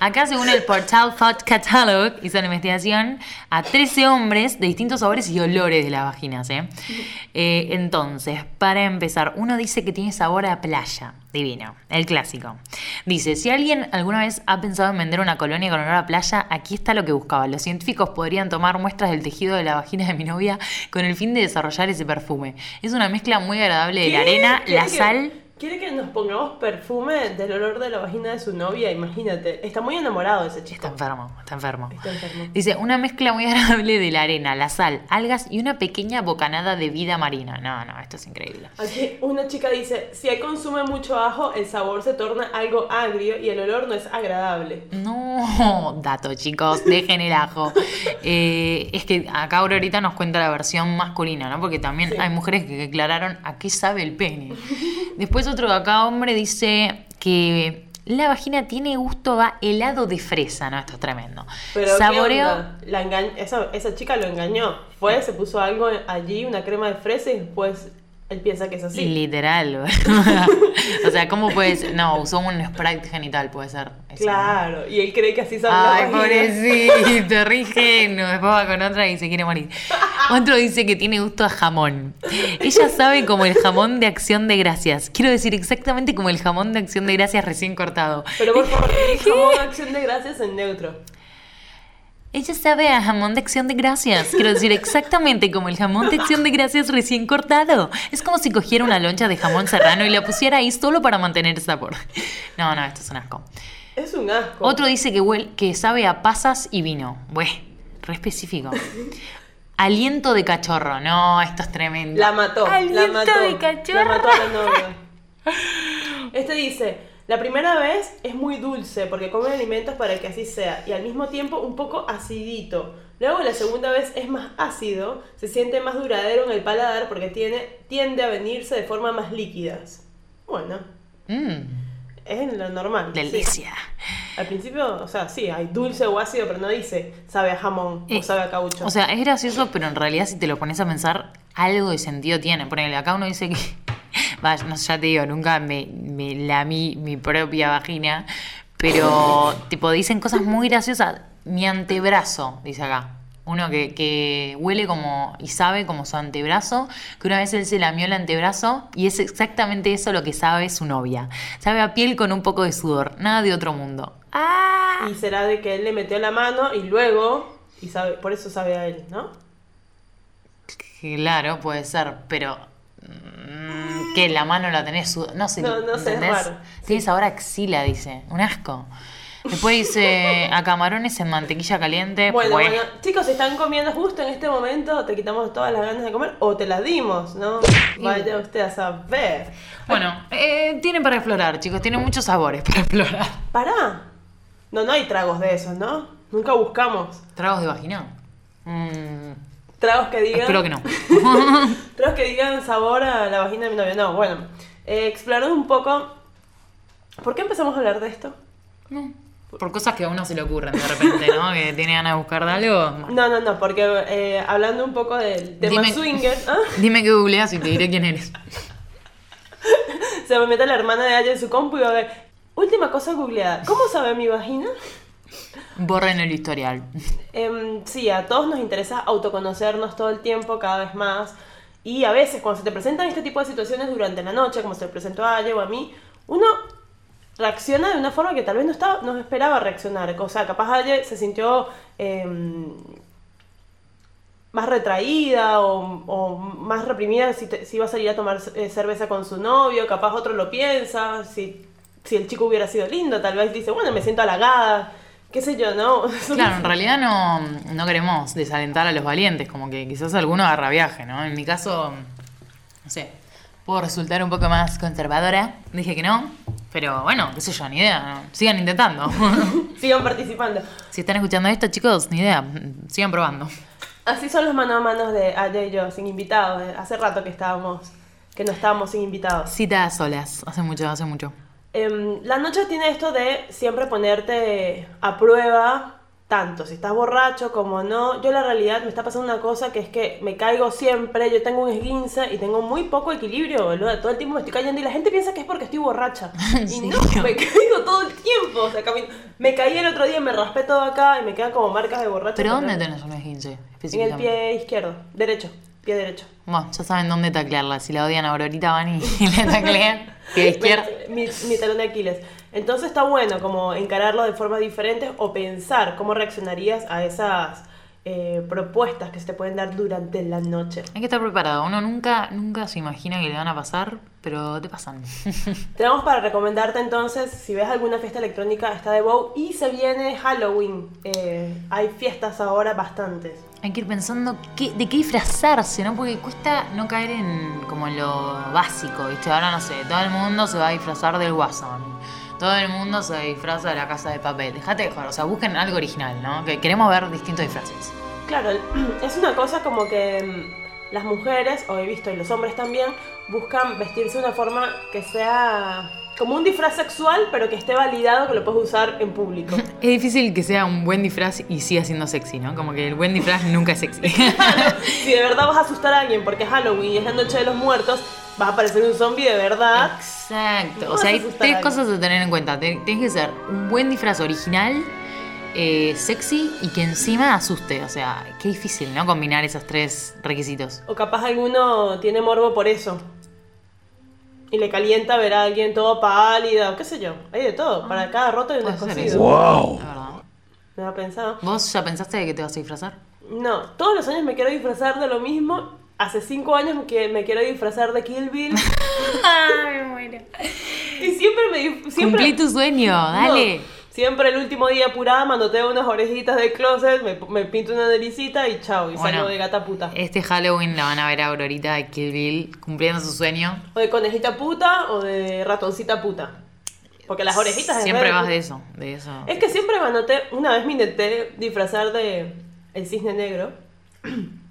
Acá, según el portal Thought Catalog, hizo una investigación a 13 hombres de distintos sabores y olores de las vaginas. ¿eh? Eh, entonces, para empezar, uno dice que tiene sabor a playa. Divino, el clásico. Dice, si alguien alguna vez ha pensado en vender una colonia con olor a playa, aquí está lo que buscaba. Los científicos podrían tomar muestras del tejido de la vagina de mi novia con el fin de desarrollar ese perfume. Es una mezcla muy agradable de la arena, ¿Qué? la sal Quiere que nos pongamos perfume del olor de la vagina de su novia, imagínate. Está muy enamorado de ese chico. Está enfermo, está enfermo. Está enfermo. Dice, una mezcla muy agradable de la arena, la sal, algas y una pequeña bocanada de vida marina. No, no, esto es increíble. Aquí una chica dice, si él consume mucho ajo, el sabor se torna algo agrio y el olor no es agradable. No, dato chicos, dejen el ajo. Eh, es que acá Aurorita nos cuenta la versión masculina, ¿no? Porque también Sí. hay mujeres que declararon a qué sabe el pene. Después otro de acá, hombre, dice que la vagina tiene gusto a helado de fresa, ¿no? Esto es tremendo. Pero ¿qué Saboreo... La enga- esa, esa chica lo engañó. Fue, se puso algo allí, una crema de fresa y después él piensa que es así. Literal. o sea, ¿cómo puedes...? No, usó un sprite genital, puede ser. Claro, y él cree que así sabe Ay, pobrecito, re ingenuo. Después va con otra y se quiere morir. Otro dice que tiene gusto a jamón. Ella sabe como el jamón de acción de gracias. Quiero decir exactamente como el jamón de acción de gracias recién cortado. Pero por favor, el jamón acción de gracias en neutro. Ella sabe a jamón de acción de gracias. Quiero decir exactamente como el jamón de acción de gracias recién cortado. Es como si cogiera una loncha de jamón serrano y la pusiera ahí solo para mantener el sabor. No, no, esto es un asco. Es un asco. Otro dice que, huele, que sabe a pasas y vino. Bueh, re específico. Aliento de cachorro. No, esto es tremendo. La mató. Aliento la mató. de cachorro. La mató a la novia. Este dice, la primera vez es muy dulce porque come alimentos para que así sea y al mismo tiempo un poco acidito. Luego la segunda vez es más ácido, se siente más duradero en el paladar porque tiene, tiende a venirse de forma más líquidas. Bueno, Mm, es lo normal. sí. delicia. Al principio, o sea, sí, hay dulce o ácido, pero no dice sabe a jamón Eh, o sabe a caucho. O sea, es gracioso, pero en realidad si te lo pones a pensar, algo de sentido tiene. Ponele, acá uno dice que. Vaya, no sé, ya te digo, nunca me, me lamí mi propia vagina. Pero, tipo, dicen cosas muy graciosas. Mi antebrazo, dice acá. Uno que, que huele como y sabe como su antebrazo, que una vez él se lamió el antebrazo y es exactamente eso lo que sabe su novia. Sabe a piel con un poco de sudor, nada de otro mundo. ¡Ah! Y será de que él le metió la mano y luego, y sabe, por eso sabe a él, ¿no? Claro, puede ser, pero. mm, que la mano la tenés No sé, No, no sé, es ¿entendés? raro. Tiene sabor a axila, dice. Un asco. Después dice a camarones en mantequilla caliente. Bueno, Bueh. bueno, chicos, si están comiendo justo en este momento, te quitamos todas las ganas de comer o te las dimos, ¿no? Vaya usted a saber. Bueno, eh, tienen para explorar, chicos. Tienen muchos sabores para explorar. Pará. No, no hay tragos de esos, ¿no? Nunca buscamos. ¿Tragos de vagina? Mm, Tragos que digan. espero que no. Tragos que digan sabor a la vagina de mi novio. No, bueno. Eh, un poco. ¿Por qué empezamos a hablar de esto? No. Por cosas que a uno se le ocurren de repente, ¿no? Que tiene ganas de buscar de algo. No, no, no, porque eh, hablando un poco del tema Dime- swinger, ¿ah? Dime que googleas y te diré quién eres. se me mete la hermana de ella en su compu y va a ver. Última cosa googleada. ¿Cómo sabe mi vagina? Borren el historial. Em, sí, a todos nos interesa autoconocernos todo el tiempo, cada vez más. Y a veces, cuando se te presentan este tipo de situaciones durante la noche, como se le presentó a Aye o a mí, uno reacciona de una forma que tal vez no, estaba, no esperaba reaccionar. O sea, capaz Aye se sintió em, más retraída o, o más reprimida si, te- si iba a salir a tomar eh, cerveza con su novio. Capaz otro lo piensa. Si, si el chico hubiera sido lindo, tal vez dice, bueno, me siento halagada. Qué sé yo, ¿no? Claro, en realidad no, no queremos desalentar a los valientes, como que quizás alguno agarra viaje, ¿no? En mi caso, no sé, puedo resultar un poco más conservadora, dije que no, pero bueno, qué sé yo, ni idea, ¿no? sigan intentando. Sigan participando. si están escuchando esto, chicos, ni idea, sigan probando. Así son los mano a manos de Aya y yo, sin invitados. Hace rato que estábamos, que no estábamos sin invitados. Citas solas, hace mucho, hace mucho. Em, la noche tiene esto de siempre ponerte a prueba, tanto si estás borracho como no. Yo la realidad me está pasando una cosa que es que me caigo siempre, yo tengo un esguince y tengo muy poco equilibrio, boludo. Todo el tiempo me estoy cayendo y la gente piensa que es porque estoy borracha. Y no, me caigo todo el tiempo. O sea, me caí el otro día, me raspé todo acá y me quedan como marcas de borracho. ¿Pero dónde tenés un esguince? En el pie izquierdo, derecho, pie derecho. Bueno, ya saben dónde taclearla. Si la odian a Aurorita, van y le taclean. Que izquierda. Mi, mi talón de Aquiles. Entonces está bueno como encararlo de formas diferentes o pensar cómo reaccionarías a esas eh, propuestas que se te pueden dar durante la noche. Hay que estar preparado. Uno nunca, nunca se imagina que le van a pasar, pero te pasan. Tenemos para recomendarte entonces, si ves alguna fiesta electrónica, está de Bow y se viene Halloween. Eh, hay fiestas ahora bastantes. Hay que ir pensando de qué disfrazarse, ¿no? Porque cuesta no caer en como en lo básico, ¿viste? Ahora no sé, todo el mundo se va a disfrazar del guasón. Todo el mundo se disfraza de la casa de papel. Dejate de o sea, busquen algo original, ¿no? Que queremos ver distintos disfraces. Claro, es una cosa como que mm, las mujeres, o he visto y los hombres también, buscan vestirse de una forma que sea como un disfraz sexual, pero que esté validado que lo puedes usar en público. Es difícil que sea un buen disfraz y siga siendo sexy, ¿no? Como que el buen disfraz nunca es sexy. si de verdad vas a asustar a alguien porque es Halloween y es la noche de los muertos, vas a aparecer un zombie de verdad. Exacto. No O sea, hay tres a cosas a tener en cuenta. Tienes que ser un buen disfraz original, eh, sexy y que encima asuste. O sea, qué difícil, ¿no? Combinar esos tres requisitos. O capaz alguno tiene morbo por eso. Y le calienta ver a alguien todo pálido, o qué sé yo. Hay de todo. Para cada roto hay un Puede ser descosido. eso. La verdad. ¿Me ha pensado? ¿Vos ya pensaste de que te vas a disfrazar? No, todos los años me quiero disfrazar de lo mismo. Hace cinco años que me quiero disfrazar de Kill Bill. Ay, me muero. y siempre me dif- siempre, Cumplí tu sueño, dale. No, siempre el último día apurada, manoteo unas orejitas de closet, me, me pinto una naricita y chao, y Bueno. salgo de gata puta. Este Halloween la van a ver a Aurorita de Kill Bill cumpliendo su sueño. O de conejita puta o de ratoncita puta. Porque las orejitas Siempre re- vas de eso, de eso. Es que siempre me anoté, una vez me intenté disfrazar de el cisne negro.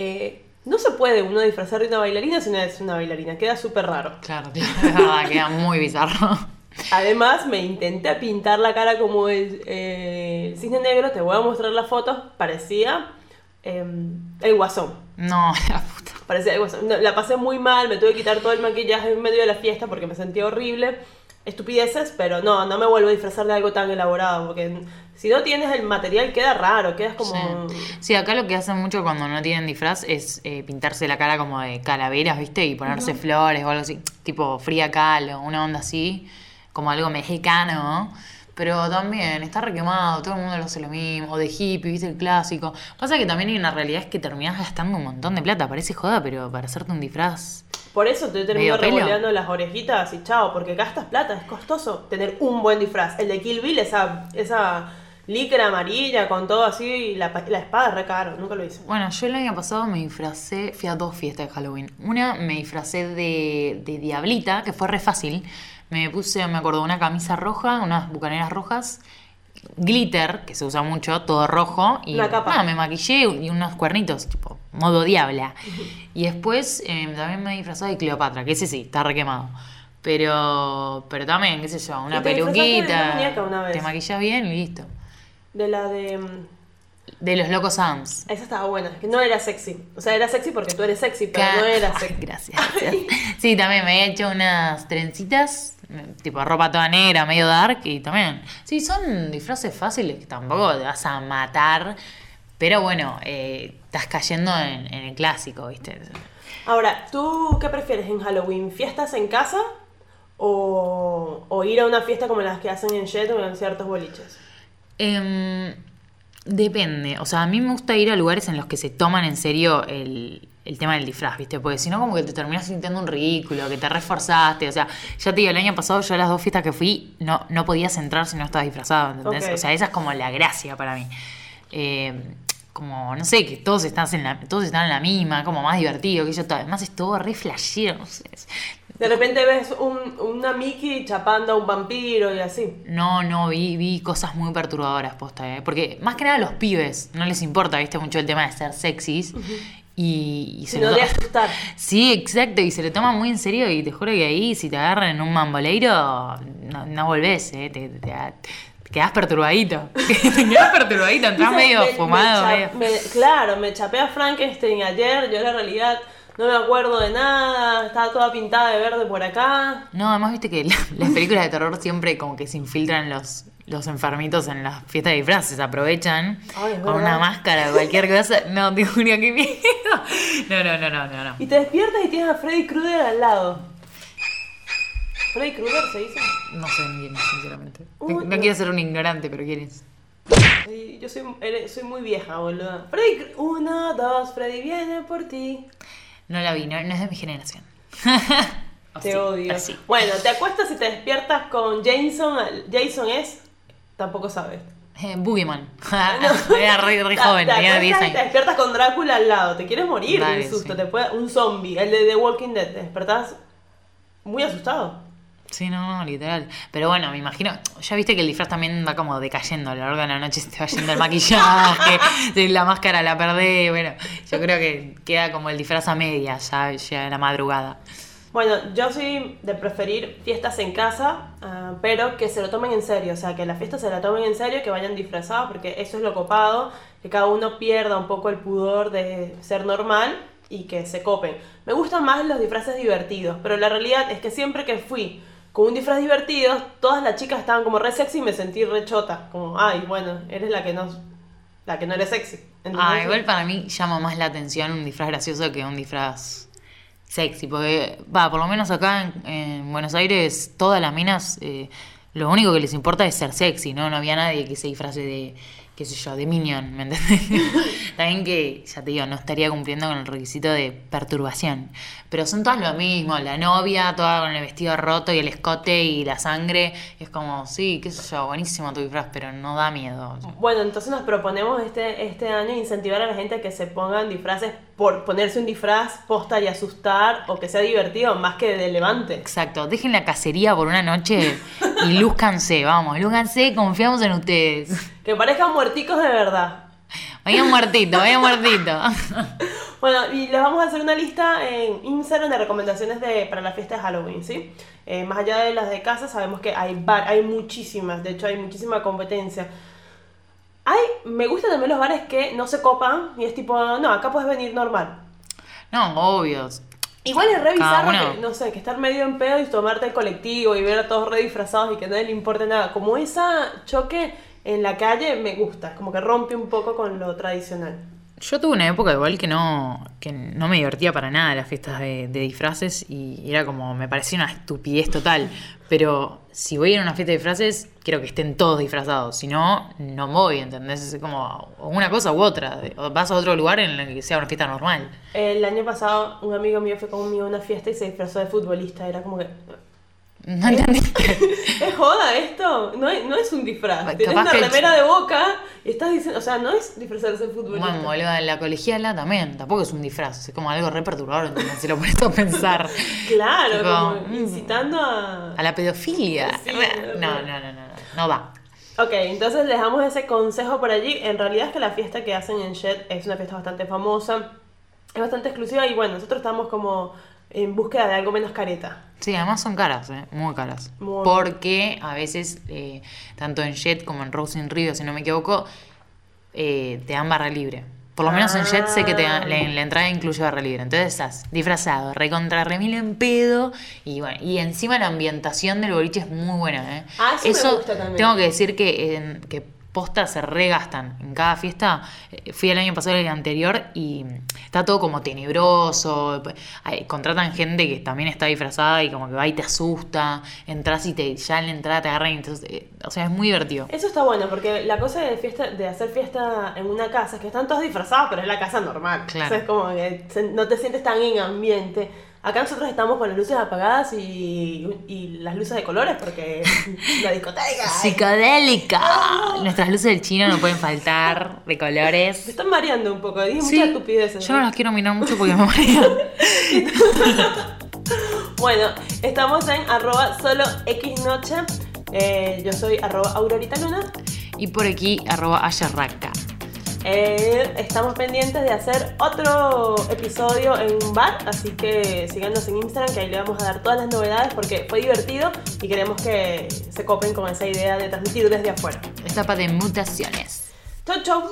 Eh, no se puede uno disfrazar de una bailarina si no es una bailarina, queda súper raro. Claro, claro, es verdad, queda muy bizarro. Además, me intenté pintar la cara como el, eh, el cisne negro, te voy a mostrar las fotos, parecía em, el guasón. No, la puta. Parecía el guasón. No, la pasé muy mal, me tuve que quitar todo el maquillaje en medio de la fiesta porque me sentía horrible. Estupideces, pero no, no me vuelvo a disfrazar de algo tan elaborado, porque si no tienes el material queda raro, quedas como... Sí. Sí, acá lo que hacen mucho cuando no tienen disfraz es eh, pintarse la cara como de calaveras, ¿viste? Y ponerse flores o algo así, tipo fría cal o una onda así, como algo mexicano. Pero también está requemado, todo el mundo lo hace lo mismo, o de hippie, ¿viste? El clásico. Pasa que también hay una realidad es que terminás gastando un montón de plata, parece joda, pero para hacerte un disfraz. Por eso te termino revoleando las orejitas y chao, porque gastas plata, es costoso tener un buen disfraz. El de Kill Bill, esa, esa licra amarilla con todo así, y la, la espada es re caro, nunca lo hice. Bueno, yo el año pasado me disfracé, fui a dos fiestas de Halloween. Una me disfracé de, de Diablita, que fue re fácil. Me puse, me acuerdo, una camisa roja, unas bucaneras rojas, glitter, que se usa mucho, todo rojo, y capa. nada, me maquillé y unos cuernitos, tipo, modo diabla. Y después eh, también me disfrazé de Cleopatra, que ese sí, está requemado. Pero, pero también, qué sé yo, una Y te disfrazaste de una peluquita, muñeca una vez. te maquillas bien y listo. De la de... mm, De los locos Sams. Esa estaba buena, que no era sexy. O sea, era sexy porque tú eres sexy, pero Ca- no era Ay, sexy. gracias. Sí, también me he hecho unas trencitas, tipo ropa toda negra, medio dark, y también. Sí, son disfraces fáciles que tampoco te vas a matar, pero bueno, eh, estás cayendo en, en el clásico, ¿viste? Ahora, ¿tú qué prefieres en Halloween? ¿Fiestas en casa o, o ir a una fiesta como las que hacen en Jet o en ciertos boliches? Em, depende, o sea, a mí me gusta ir a lugares en los que se toman en serio el, el tema del disfraz, ¿viste? Porque si no, como que te terminas sintiendo un ridículo, que te reforzaste, o sea, ya te digo, el año pasado yo a las dos fiestas que fui no, no podías entrar si no estabas disfrazado, ¿entendés? O sea, esa es como la gracia para mí. Em, como, no sé, que todos están en la, todos están en la misma, como más divertido, que yo, además es todo re flashero, no sé. De repente ves un, una Mickey chapando a un vampiro y así. No, no, vi, vi cosas muy perturbadoras, posta, ¿eh? Porque más que nada a los pibes no les importa, viste, mucho el tema de ser sexys. Y, y se lo de asustar. Sí, exacto, y se lo toman muy en serio y te juro que ahí si te agarran en un mamboleiro, no, no volvés, ¿eh? Te, te- te quedás perturbadito. te quedás perturbadito, entras medio me- me fumado. medio- me- claro, me chapé a Frankenstein ayer, yo la realidad no me acuerdo de nada, estaba toda pintada de verde por acá. No, además viste que la- las películas de terror siempre como que se infiltran los, los enfermitos en las fiestas de disfraces, aprovechan Ay, con verdad. una máscara cualquier cosa. No, te juro que miedo. No, no, no, no, no, no. Y te despiertas y tienes a Freddy Krueger al lado. ¿Freddy Krueger se dice? No sé quién es, sinceramente. Uy, No, quiero ser un ignorante, pero quién es. Yo soy, soy muy vieja, boludo. Freddy, uno, dos, Freddy viene por ti. No la vi, no, no es de mi generación. Te sí, odio. pero sí. Bueno, te acuestas y te despiertas con Jason. Jason es. Tampoco sabes. Eh, Boogeyman. Era re, re Te- joven, te tenía acuestas 10 y te años. despiertas con Drácula al lado. Te quieres morir del susto. sí. Te puede, un zombie, el de The Walking Dead. Te despertás muy asustado. Sí, no, no, literal. Pero bueno, me imagino, ya viste que el disfraz también va como decayendo a lo largo de la noche, se te va yendo el maquillaje, la máscara la perdés, bueno, yo creo que queda como el disfraz a media, ya llega la madrugada. Bueno, yo soy de preferir fiestas en casa, ah, pero que se lo tomen en serio, o sea, que la fiesta se la tomen en serio, que vayan disfrazados, porque eso es lo copado, que cada uno pierda un poco el pudor de ser normal y que se copen. Me gustan más los disfraces divertidos, pero la realidad es que siempre que fui con un disfraz divertido, todas las chicas estaban como re sexy y me sentí re chota, como, ay, bueno, eres la que no, la que no eres sexy. Ah, igual para mí llama más la atención un disfraz gracioso que un disfraz sexy, porque, va, por lo menos acá en, en Buenos Aires, todas las minas, eh, lo único que les importa es ser sexy, ¿no? No había nadie que se disfrace de, qué sé yo, de Minion, ¿me entendés? También que, ya te digo, no estaría cumpliendo con el requisito de perturbación. Pero son todas lo mismo, la novia, toda con el vestido roto y el escote y la sangre, es como, sí, qué sé yo, buenísimo tu disfraz, pero no da miedo. Bueno, entonces nos proponemos este, este año incentivar a la gente a que se pongan disfraces por ponerse un disfraz, posta y asustar, o que sea divertido más que de levante. Exacto, dejen la cacería por una noche y lúzcanse, vamos, lúzcanse, confiamos en ustedes. Que parezcan muerticos de verdad. Vayan muertito, vayan muertito. Bueno, y les vamos a hacer una lista en Instagram de recomendaciones de, para la fiesta de Halloween, ¿sí? Eh, más allá de las de casa, sabemos que hay, bar, hay muchísimas, de hecho hay muchísima competencia. Hay, me gustan también los bares que no se copan y es tipo, no, acá puedes venir normal. No, obvio. Igual es re Cada bizarro uno. que, no sé, que estar medio en pedo y tomarte el colectivo y ver a todos re disfrazados y que a nadie le importe nada. Como esa choque en la calle me gusta, como que rompe un poco con lo tradicional. Yo tuve una época igual que no, que no me divertía para nada las fiestas de, de disfraces y era como, me parecía una estupidez total. Pero si voy a ir a una fiesta de disfraces, quiero que estén todos disfrazados. Si no, no voy, ¿entendés? Es como una cosa u otra. Vas a otro lugar en el que sea una fiesta normal. El año pasado un amigo mío fue conmigo a una fiesta y se disfrazó de futbolista. Era como que... No entendí. ¿Es joda esto? No es, no es un disfraz. Capaz Tienes una el remera de boca y estás diciendo... O sea, no es disfrazarse de futbolista. Bueno, boludo, en la colegiala también, tampoco es un disfraz, es como algo re perturbador, ¿entendés? Si lo pones a pensar. Claro, Tipo, como mm. incitando a... A la pedofilia. Sí, no, no, no, no, no, no va. Ok, entonces les damos ese consejo por allí. En realidad es que la fiesta que hacen en Shed es una fiesta bastante famosa, es bastante exclusiva y bueno, nosotros estamos como en búsqueda de algo menos careta. Sí, además son caras, ¿eh? muy caras. Muy. Porque a veces, eh, tanto en Jet como en Rose in Rio, si no me equivoco, eh, te dan barra libre. Por lo menos en Jet sé que te dan- la, la entrada incluye barra libre. Entonces estás disfrazado, recontra remil en pedo. Y bueno, y encima la ambientación del boliche es muy buena, ¿eh? Ah, eso me gusta también. tengo que decir que, en- que se regastan en cada fiesta. Eh, Fui el año pasado y el anterior y está todo como tenebroso. Contratan gente que también está disfrazada y como que va y te asusta. Entras y te, ya en la entrada te agarran. y entonces, eh, o sea, es muy divertido. Eso está bueno porque la cosa de fiesta de hacer fiesta en una casa es que están todos disfrazados, pero es la casa normal. Claro. O sea, es como que no te sientes tan en ambiente. Acá nosotros estamos con las luces apagadas y, y las luces de colores porque la discoteca. Psicodélica. Nuestras luces del chino no pueden faltar de Me colores. están mareando un poco, dije Sí, muchas estupideces. yo no las quiero mirar mucho porque me marean. Bueno, estamos en arroba solo X noche. Eh, yo soy arroba Aurorita Luna. Y por aquí, arroba ayarraca. Eh, estamos pendientes de hacer otro episodio en un bar, así que síganos en Instagram que ahí le vamos a dar todas las novedades porque fue divertido y queremos que se copen con esa idea de transmitir desde afuera. Etapa de mutaciones. Chau, chau.